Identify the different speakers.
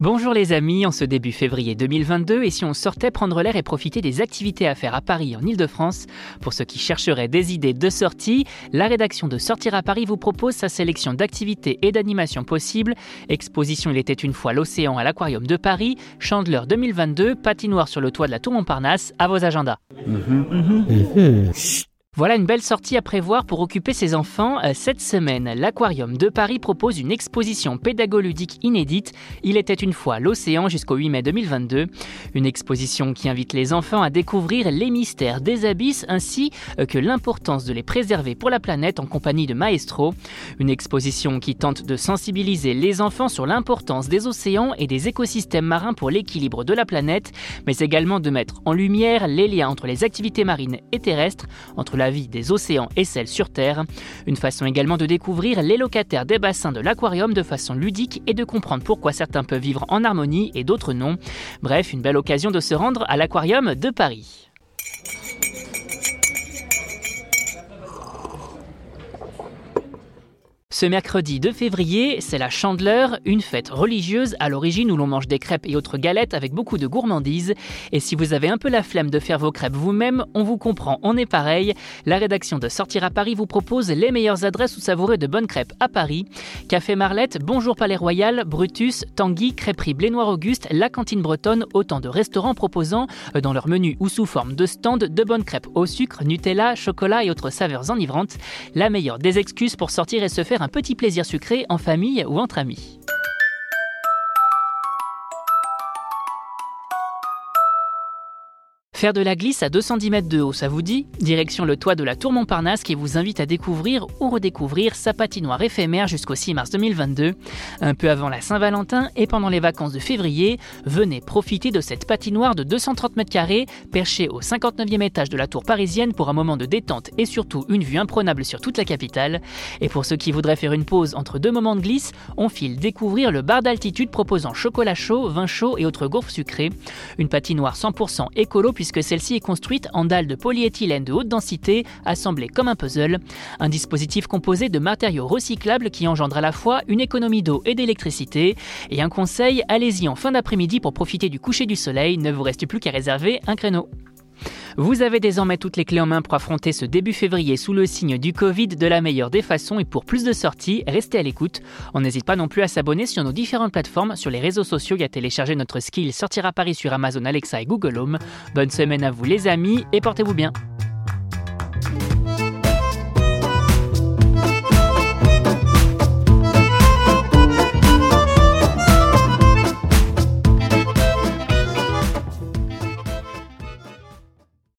Speaker 1: Bonjour les amis, en ce début février 2022, et si on sortait prendre l'air et profiter des activités à faire à Paris en Ile-de-France Pour ceux qui chercheraient des idées de sortie, la rédaction de Sortir à Paris vous propose sa sélection d'activités et d'animations possibles. Exposition Il était une fois l'océan à l'Aquarium de Paris, Chandeleur 2022, patinoire sur le toit de la Tour Montparnasse, à vos agendas. Voilà une belle sortie à prévoir pour occuper ses enfants. Euh, cette semaine, l'Aquarium de Paris propose une exposition pédago-ludique inédite. Il était une fois l'océan jusqu'au 8 mai 2022. Une exposition qui invite les enfants à découvrir les mystères des abysses ainsi euh, que l'importance de les préserver pour la planète en compagnie de Maestro. Une exposition qui tente de sensibiliser les enfants sur l'importance des océans et des écosystèmes marins pour l'équilibre de la planète, mais également de mettre en lumière les liens entre les activités marines et terrestres, entre la vie des océans et celle sur Terre. Une façon également de découvrir les locataires des bassins de l'aquarium de façon ludique et de comprendre pourquoi certains peuvent vivre en harmonie et d'autres non. Bref, une belle occasion de se rendre à l'aquarium de Paris. Ce mercredi 2 février, c'est la Chandeleur, une fête religieuse à l'origine où l'on mange des crêpes et autres galettes avec beaucoup de gourmandise. Et si vous avez un peu la flemme de faire vos crêpes vous-même, on vous comprend, on est pareil. La rédaction de Sortir à Paris vous propose les meilleures adresses où savourer de bonnes crêpes à Paris. Café Marlette, Bonjour Palais Royal, Brutus, Tanguy, Crêperie Blénoir Auguste, La Cantine Bretonne, autant de restaurants proposant euh, dans leur menu ou sous forme de stand de bonnes crêpes au sucre, Nutella, chocolat et autres saveurs enivrantes. La meilleure des excuses pour sortir et se faire un petit plaisir sucré en famille ou entre amis. Faire de la glisse à 210 mètres de haut, ça vous dit? Direction le toit de la Tour Montparnasse qui vous invite à découvrir ou redécouvrir sa patinoire éphémère jusqu'au 6 mars 2022. Un peu avant la Saint-Valentin et pendant les vacances de février, venez profiter de cette patinoire de 230 mètres carrés perchée au 59e étage de la tour parisienne pour un moment de détente et surtout une vue imprenable sur toute la capitale. Et pour ceux qui voudraient faire une pause entre deux moments de glisse, on file découvrir le bar d'altitude proposant chocolat chaud, vin chaud et autres gaufres sucrées. Une patinoire 100% écolo puisque puisque celle-ci est construite en dalles de polyéthylène de haute densité, assemblées comme un puzzle. Un dispositif composé de matériaux recyclables qui engendre à la fois une économie d'eau et d'électricité. Et un conseil, allez-y en fin d'après-midi pour profiter du coucher du soleil, ne vous reste plus qu'à réserver un créneau. Vous avez désormais toutes les clés en main pour affronter ce début février sous le signe du Covid de la meilleure des façons et pour plus de sorties, restez à l'écoute. On n'hésite pas non plus à s'abonner sur nos différentes plateformes, sur les réseaux sociaux et à télécharger notre skill Sortir à Paris sur Amazon Alexa et Google Home. Bonne semaine à vous les amis et portez-vous bien.